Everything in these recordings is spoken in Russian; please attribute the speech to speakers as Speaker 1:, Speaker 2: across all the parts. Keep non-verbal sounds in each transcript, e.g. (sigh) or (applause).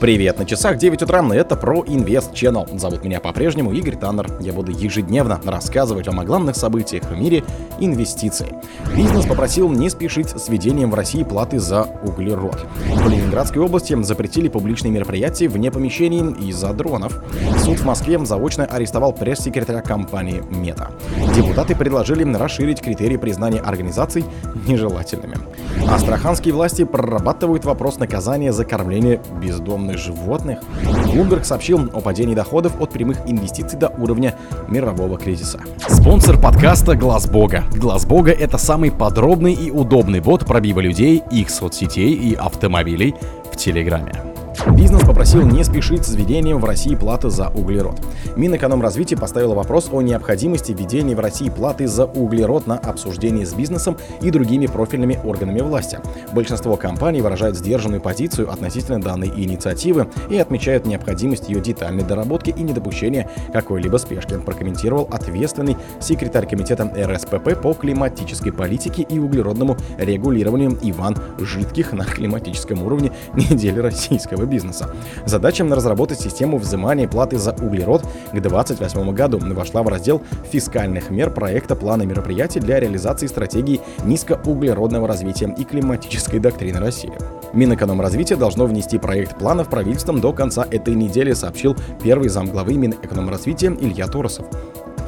Speaker 1: Привет, на часах 9 утра, это про Инвест Channel. Зовут меня по-прежнему Игорь Таннер. Я буду ежедневно рассказывать вам о главных событиях в мире инвестиций. Бизнес попросил не спешить с введением в России платы за углерод. В Ленинградской области запретили публичные мероприятия вне помещений из-за дронов. Суд в Москве заочно арестовал пресс-секретаря компании Мета. Депутаты предложили расширить критерии признания организаций нежелательными. Астраханские власти прорабатывают вопрос наказания за кормление бездомных животных, Bloomberg сообщил о падении доходов от прямых инвестиций до уровня мирового кризиса. Спонсор подкаста Глаз Бога. Глаз Бога это самый подробный и удобный бот пробива людей, их соцсетей и автомобилей в Телеграме. Бизнес попросил не спешить с введением в России платы за углерод. Минэкономразвитие поставило вопрос о необходимости введения в России платы за углерод на обсуждение с бизнесом и другими профильными органами власти. Большинство компаний выражают сдержанную позицию относительно данной инициативы и отмечают необходимость ее детальной доработки и недопущения какой-либо спешки, прокомментировал ответственный секретарь комитета РСПП по климатической политике и углеродному регулированию Иван Житких на климатическом уровне (laughs) недели российского малого бизнеса. Задача разработать систему взимания платы за углерод к 2028 году вошла в раздел фискальных мер проекта плана мероприятий для реализации стратегии низкоуглеродного развития и климатической доктрины России. Минэкономразвитие должно внести проект плана в правительством до конца этой недели, сообщил первый замглавы Минэкономразвития Илья Торосов.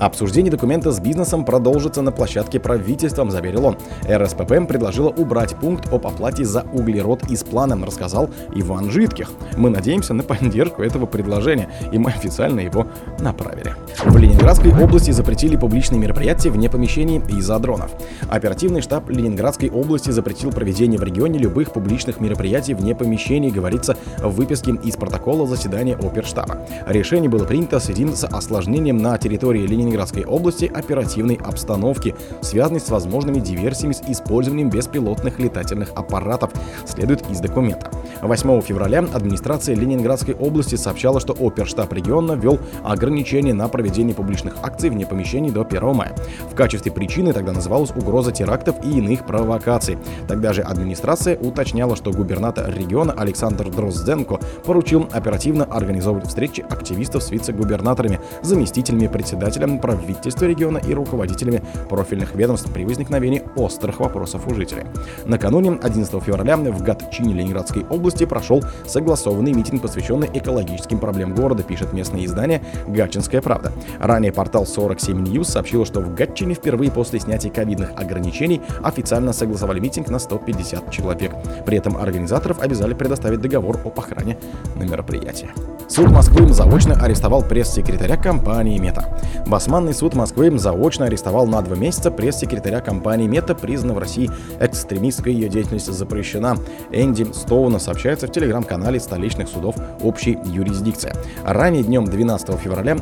Speaker 1: Обсуждение документа с бизнесом продолжится на площадке правительства, заверил он. РСПП предложила убрать пункт об оплате за углерод из плана, рассказал Иван Житких. Мы надеемся на поддержку этого предложения, и мы официально его направили. В Ленинградской области запретили публичные мероприятия вне помещений из-за дронов. Оперативный штаб Ленинградской области запретил проведение в регионе любых публичных мероприятий вне помещений, говорится в выписке из протокола заседания оперштаба. Решение было принято в связи с осложнением на территории Ленинградской области оперативной обстановки, связанной с возможными диверсиями с использованием беспилотных летательных аппаратов, следует из документа. 8 февраля администрация Ленинградской области сообщала, что оперштаб региона ввел ограничения на проведение публичных акций вне помещений до 1 мая. В качестве причины тогда называлась угроза терактов и иных провокаций. Тогда же администрация уточняла, что губернатор региона Александр Дрозденко поручил оперативно организовывать встречи активистов с вице-губернаторами, заместителями председателя правительства региона и руководителями профильных ведомств при возникновении острых вопросов у жителей. Накануне 11 февраля в Гатчине Ленинградской области прошел согласованный митинг, посвященный экологическим проблемам города, пишет местное издание «Гатчинская правда». Ранее портал 47 News сообщил, что в Гатчине впервые после снятия ковидных ограничений официально согласовали митинг на 150 человек. При этом организаторов обязали предоставить договор об охране на мероприятии. Суд Москвы заочно арестовал пресс-секретаря компании «Мета». Басманный суд Москвы заочно арестовал на два месяца пресс-секретаря компании «Мета», признанной в России экстремистской ее деятельность запрещена. Энди Стоуна сообщается в телеграм-канале столичных судов общей юрисдикции. Ранее днем 12 февраля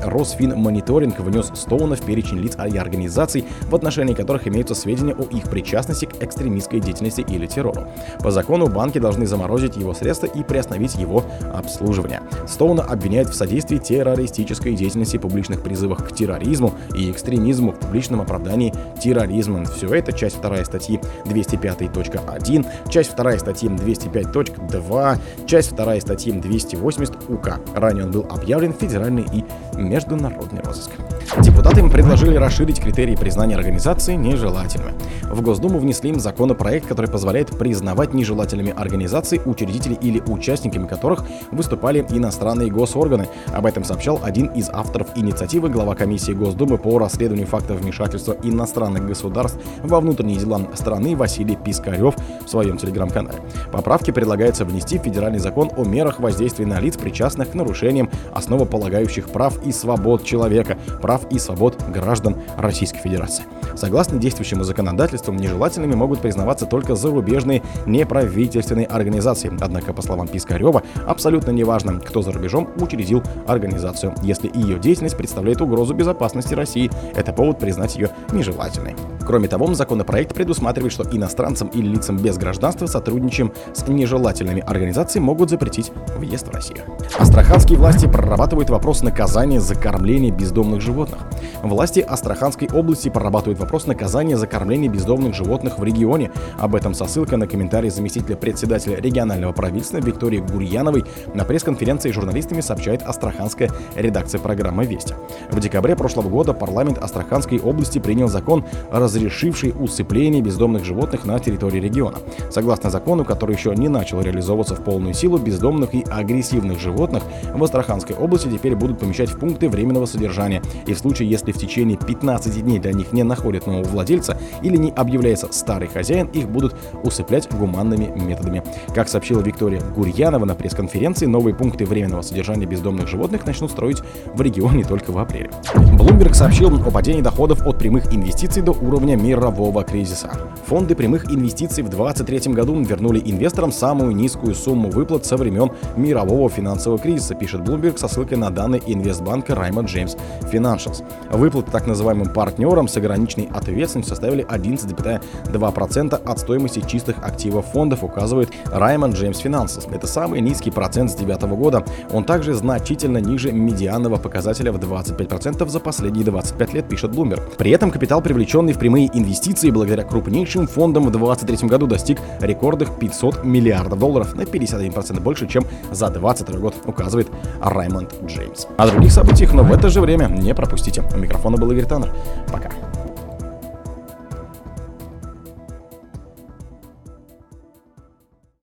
Speaker 1: Росфинмониторинг внес Стоуна в перечень лиц и организаций, в отношении которых имеются сведения о их причастности к экстремистской деятельности или террору. По закону банки должны заморозить его средства и приостановить его обслуживание. Стоун Стоуна обвиняют в содействии террористической деятельности, публичных призывах к терроризму и экстремизму в публичном оправдании терроризма. Все это часть 2 статьи 205.1, часть 2 статьи 205.2, часть 2 статьи 280 УК. Ранее он был объявлен федеральный и международный розыск. Депутаты им предложили расширить критерии признания организации нежелательными. В Госдуму внесли им законопроект, который позволяет признавать нежелательными организации, учредители или участниками которых выступали иностранные госорганы. Об этом сообщал один из авторов инициативы, глава комиссии Госдумы по расследованию фактов вмешательства иностранных государств во внутренние дела страны Василий Пискарев в своем телеграм-канале. Поправки предлагается внести в федеральный закон о мерах воздействия на лиц, причастных к нарушениям основополагающих прав и свобод человека, прав и свобод граждан Российской Федерации. Согласно действующему законодательству, нежелательными могут признаваться только зарубежные неправительственные организации. Однако, по словам Пискарева, абсолютно неважно, кто за рубежом учредил организацию. Если ее деятельность представляет угрозу безопасности России, это повод признать ее нежелательной. Кроме того, законопроект предусматривает, что иностранцам или лицам без гражданства, сотрудничаем с нежелательными организациями, могут запретить въезд в Россию. Астраханские власти прорабатывают вопрос наказания за кормление бездомных животных. Власти Астраханской области прорабатывают вопрос наказания за кормление бездомных животных в регионе. Об этом со ссылкой на комментарий заместителя председателя регионального правительства Виктории Гурьяновой на пресс-конференции с журналистами сообщает астраханская редакция программы «Вести». В декабре прошлого года парламент Астраханской области принял закон, разрешивший усыпление бездомных животных на территории региона. Согласно закону, который еще не начал реализовываться в полную силу, бездомных и агрессивных животных в Астраханской области теперь будут помещать в пункты временного содержания. И в случае, если в течение 15 дней для них не находят нового владельца или не объявляется старый хозяин, их будут усыплять гуманными методами. Как сообщила Виктория Гурьянова на пресс-конференции, новые пункты временного содержания бездомных животных начнут строить в регионе только в апреле. Bloomberg сообщил о падении доходов от прямых инвестиций до уровня мирового кризиса. Фонды прямых инвестиций в 2023 году вернули инвесторам самую низкую сумму выплат со времен мирового финансового кризиса, пишет Bloomberg со ссылкой на данные инвестбанка Raymond James Financials. Выплаты так называемым партнерам с ограниченной ответственностью составили 11,2% от стоимости чистых активов фондов, указывает Raymond James Financials. Это самый низкий процент с 2009 года. Он также значительно ниже медианного показателя в 25% за последние 25 лет, пишет Bloomberg. При этом капитал, привлеченный в прямые инвестиции благодаря крупнейшим фондам в 2023 году достиг рекордных 500 миллиардов долларов на 51% больше, чем за 2022 год, указывает Раймонд Джеймс. О других событиях, но в это же время не пропустите. У микрофона был Игорь Таннер. Пока.